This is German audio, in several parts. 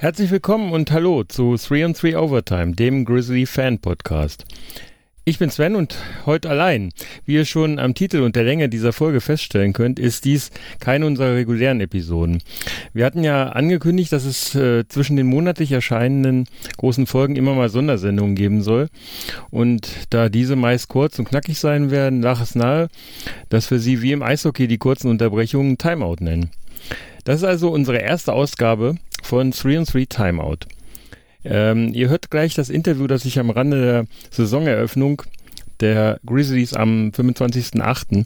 Herzlich willkommen und hallo zu 3 on 3 Overtime, dem Grizzly Fan Podcast. Ich bin Sven und heute allein. Wie ihr schon am Titel und der Länge dieser Folge feststellen könnt, ist dies keine unserer regulären Episoden. Wir hatten ja angekündigt, dass es äh, zwischen den monatlich erscheinenden großen Folgen immer mal Sondersendungen geben soll. Und da diese meist kurz und knackig sein werden, lag es nahe, dass wir sie wie im Eishockey die kurzen Unterbrechungen Timeout nennen. Das ist also unsere erste Ausgabe von 3 on 3 Timeout. Ähm, ihr hört gleich das Interview, das ich am Rande der Saisoneröffnung der Grizzlies am 25.08.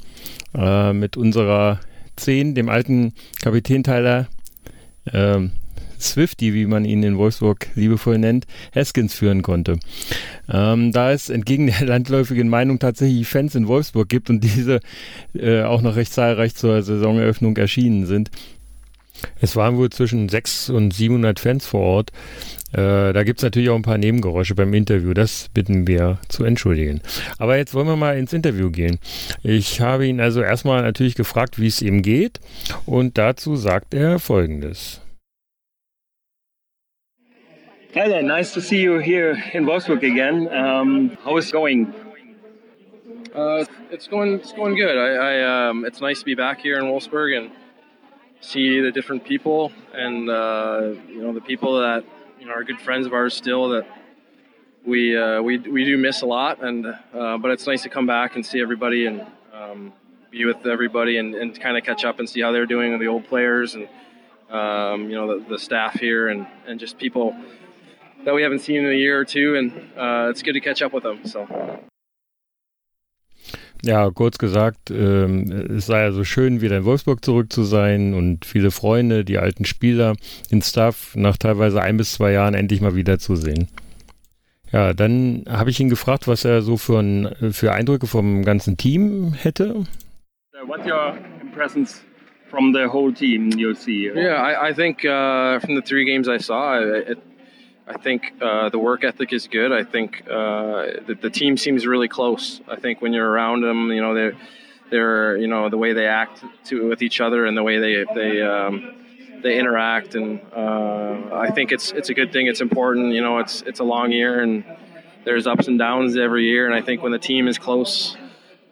Äh, mit unserer 10, dem alten Kapitän Tyler äh, Swifty, wie man ihn in Wolfsburg liebevoll nennt, Haskins führen konnte. Ähm, da es entgegen der landläufigen Meinung tatsächlich Fans in Wolfsburg gibt und diese äh, auch noch recht zahlreich zur Saisoneröffnung erschienen sind, es waren wohl zwischen 600 und 700 Fans vor Ort. Äh, da gibt es natürlich auch ein paar Nebengeräusche beim Interview. Das bitten wir zu entschuldigen. Aber jetzt wollen wir mal ins Interview gehen. Ich habe ihn also erstmal natürlich gefragt, wie es ihm geht. Und dazu sagt er Folgendes. Hi there, nice to see you here in Wolfsburg again. Um, how is it going? Uh, it's going. It's going good. I, I um, it's nice to be back here in Wolfsburg and see the different people and uh, you know the people that you know are good friends of ours still that we uh, we we do miss a lot. And uh, but it's nice to come back and see everybody and um, be with everybody and, and kind of catch up and see how they're doing with the old players and um, you know the, the, staff here and, and just people that we haven't seen in a year or two. And uh, it's good to catch up with them so Ja, kurz gesagt, ähm, es sei also schön, wieder in Wolfsburg zurück zu sein und viele Freunde, die alten Spieler, den Staff nach teilweise ein bis zwei Jahren endlich mal wiederzusehen. Ja, dann habe ich ihn gefragt, was er so für, ein, für Eindrücke vom ganzen Team hätte. What's your impressions from the whole team you see? Yeah, I, I think uh, from the three games I saw, it, I think uh, the work ethic is good. I think uh, the, the, team seems really close. I think when you're around them, you know, they're, they're you know, the way they act to, with each other and the way they, they, um, they interact. And uh, I think it's, it's a good thing. It's important. You know, it's, it's a long year and there's ups and downs every year. And I think when the team is close,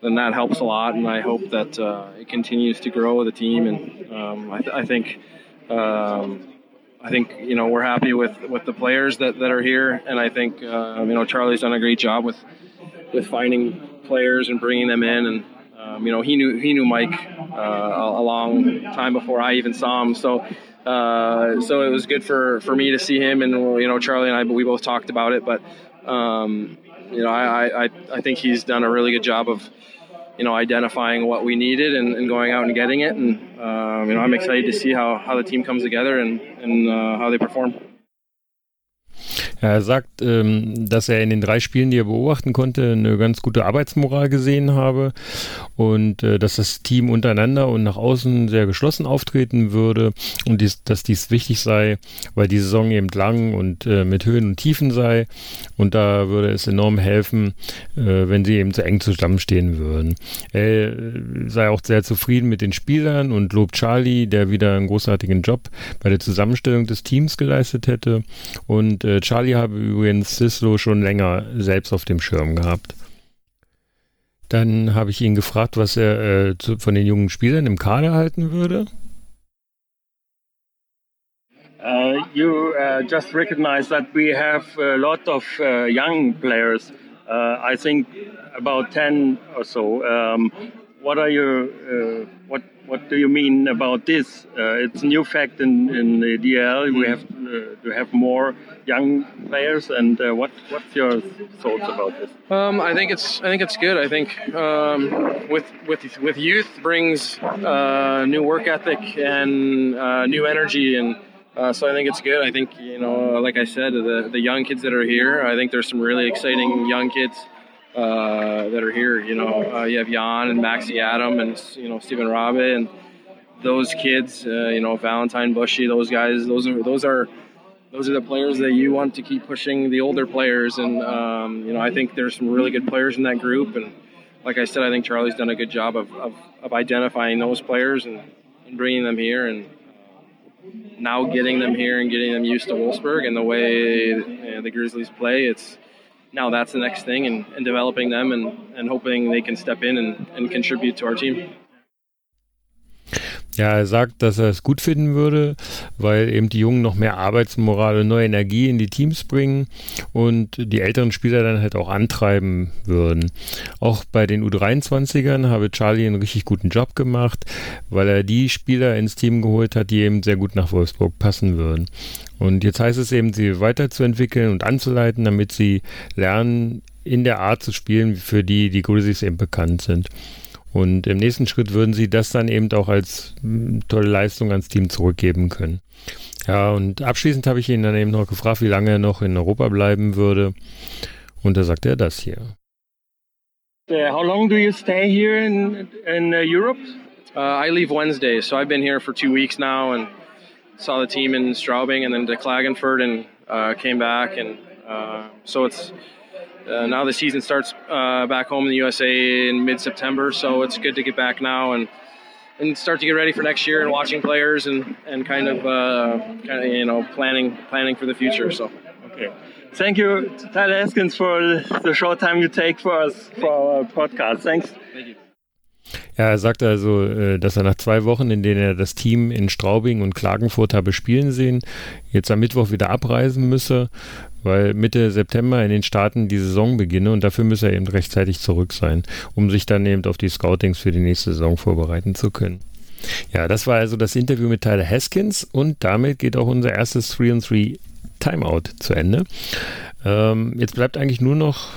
then that helps a lot. And I hope that uh, it continues to grow with the team. And um, I, th- I, think, um, I think you know we're happy with with the players that, that are here, and I think uh, you know Charlie's done a great job with with finding players and bringing them in, and um, you know he knew he knew Mike uh, a, long time before I even saw him, so. Uh, so it was good for, for me to see him, and you know Charlie and I, but we both talked about it. But um, you know, I, I I think he's done a really good job of you know, identifying what we needed and, and going out and getting it. And, um, you know, I'm excited to see how, how the team comes together and, and uh, how they perform. Er sagt, ähm, dass er in den drei Spielen, die er beobachten konnte, eine ganz gute Arbeitsmoral gesehen habe und äh, dass das Team untereinander und nach außen sehr geschlossen auftreten würde und dies, dass dies wichtig sei, weil die Saison eben lang und äh, mit Höhen und Tiefen sei und da würde es enorm helfen, äh, wenn sie eben zu eng zusammenstehen würden. Er sei auch sehr zufrieden mit den Spielern und lobt Charlie, der wieder einen großartigen Job bei der Zusammenstellung des Teams geleistet hätte und äh, Charlie Charlie habe übrigens Sislo schon länger selbst auf dem Schirm gehabt. Dann habe ich ihn gefragt, was er äh, zu, von den jungen Spielern im Kader halten würde. Uh, you uh, just recognize that we have a lot of uh, young players. Uh, I think about 10 or so. Um, what are your uh, what what do you mean about this? Uh, it's a new fact in, in the DL. We have to have more young players, and uh, what what's your thoughts about this? Um, I think it's I think it's good. I think um, with with with youth brings uh, new work ethic and uh, new energy and. Uh, so I think it's good. I think you know, like I said, the the young kids that are here. I think there's some really exciting young kids uh, that are here. You know, uh, you have Jan and Maxi Adam and you know Stephen Rabe and those kids. Uh, you know, Valentine Bushy. Those guys. Those are those are those are the players that you want to keep pushing the older players. And um, you know, I think there's some really good players in that group. And like I said, I think Charlie's done a good job of, of, of identifying those players and, and bringing them here. And now getting them here and getting them used to Wolfsburg and the way you know, the Grizzlies play, it's now that's the next thing and, and developing them and, and hoping they can step in and, and contribute to our team. Ja, er sagt, dass er es gut finden würde, weil eben die Jungen noch mehr Arbeitsmoral und neue Energie in die Teams bringen und die älteren Spieler dann halt auch antreiben würden. Auch bei den U23ern habe Charlie einen richtig guten Job gemacht, weil er die Spieler ins Team geholt hat, die eben sehr gut nach Wolfsburg passen würden. Und jetzt heißt es eben, sie weiterzuentwickeln und anzuleiten, damit sie lernen, in der Art zu spielen, für die die Grizzlies eben bekannt sind. Und im nächsten Schritt würden sie das dann eben auch als tolle Leistung ans Team zurückgeben können. Ja, und abschließend habe ich ihn dann eben noch gefragt, wie lange er noch in Europa bleiben würde. Und da sagte er das hier. Uh, how long do you stay here in, in uh, Europe? Uh, I leave Wednesday, so I've been here for two weeks now and saw the team in Straubing and then to Klagenfurt and uh, came back. And uh, so it's uh, now the season starts uh, back home in the USA in mid-September, so it's good to get back now and and start to get ready for next year and watching players and and kind of uh, kind of you know planning planning for the future. So okay. Thank you, Tyler Haskins, for the short time you take for us for our podcast. Thanks. thank you. Ja, er sagte also, äh, dass er nach zwei Wochen, in denen er das Team in Straubing und Klagenfurt habe spielen sehen, jetzt am Mittwoch wieder abreisen müsse, weil Mitte September in den Staaten die Saison beginne und dafür müsse er eben rechtzeitig zurück sein, um sich dann eben auf die Scoutings für die nächste Saison vorbereiten zu können. Ja, das war also das Interview mit Tyler Haskins und damit geht auch unser erstes 3-3 Timeout zu Ende. Ähm, jetzt bleibt eigentlich nur noch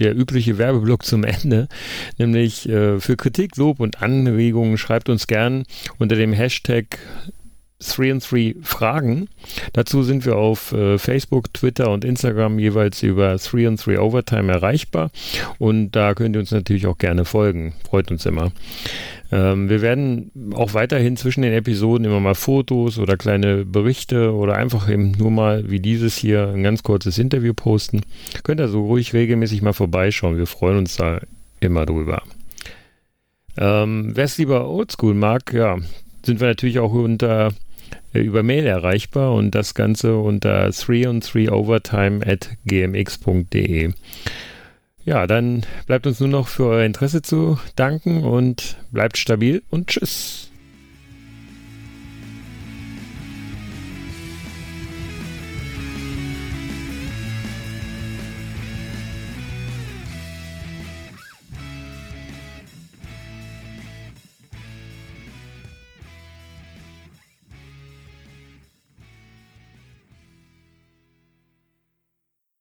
der übliche Werbeblock zum Ende, nämlich äh, für Kritik, Lob und Anregungen schreibt uns gern unter dem Hashtag 3 and 3 Fragen. Dazu sind wir auf äh, Facebook, Twitter und Instagram jeweils über 3 and 3 Overtime erreichbar und da könnt ihr uns natürlich auch gerne folgen. Freut uns immer. Ähm, wir werden auch weiterhin zwischen den Episoden immer mal Fotos oder kleine Berichte oder einfach eben nur mal wie dieses hier ein ganz kurzes Interview posten. Könnt ihr so ruhig regelmäßig mal vorbeischauen. Wir freuen uns da immer drüber. Ähm, Wer es lieber Oldschool mag, ja, sind wir natürlich auch unter über Mail erreichbar und das Ganze unter 3 on 3 overtime at gmx.de. Ja, dann bleibt uns nur noch für euer Interesse zu danken und bleibt stabil und tschüss.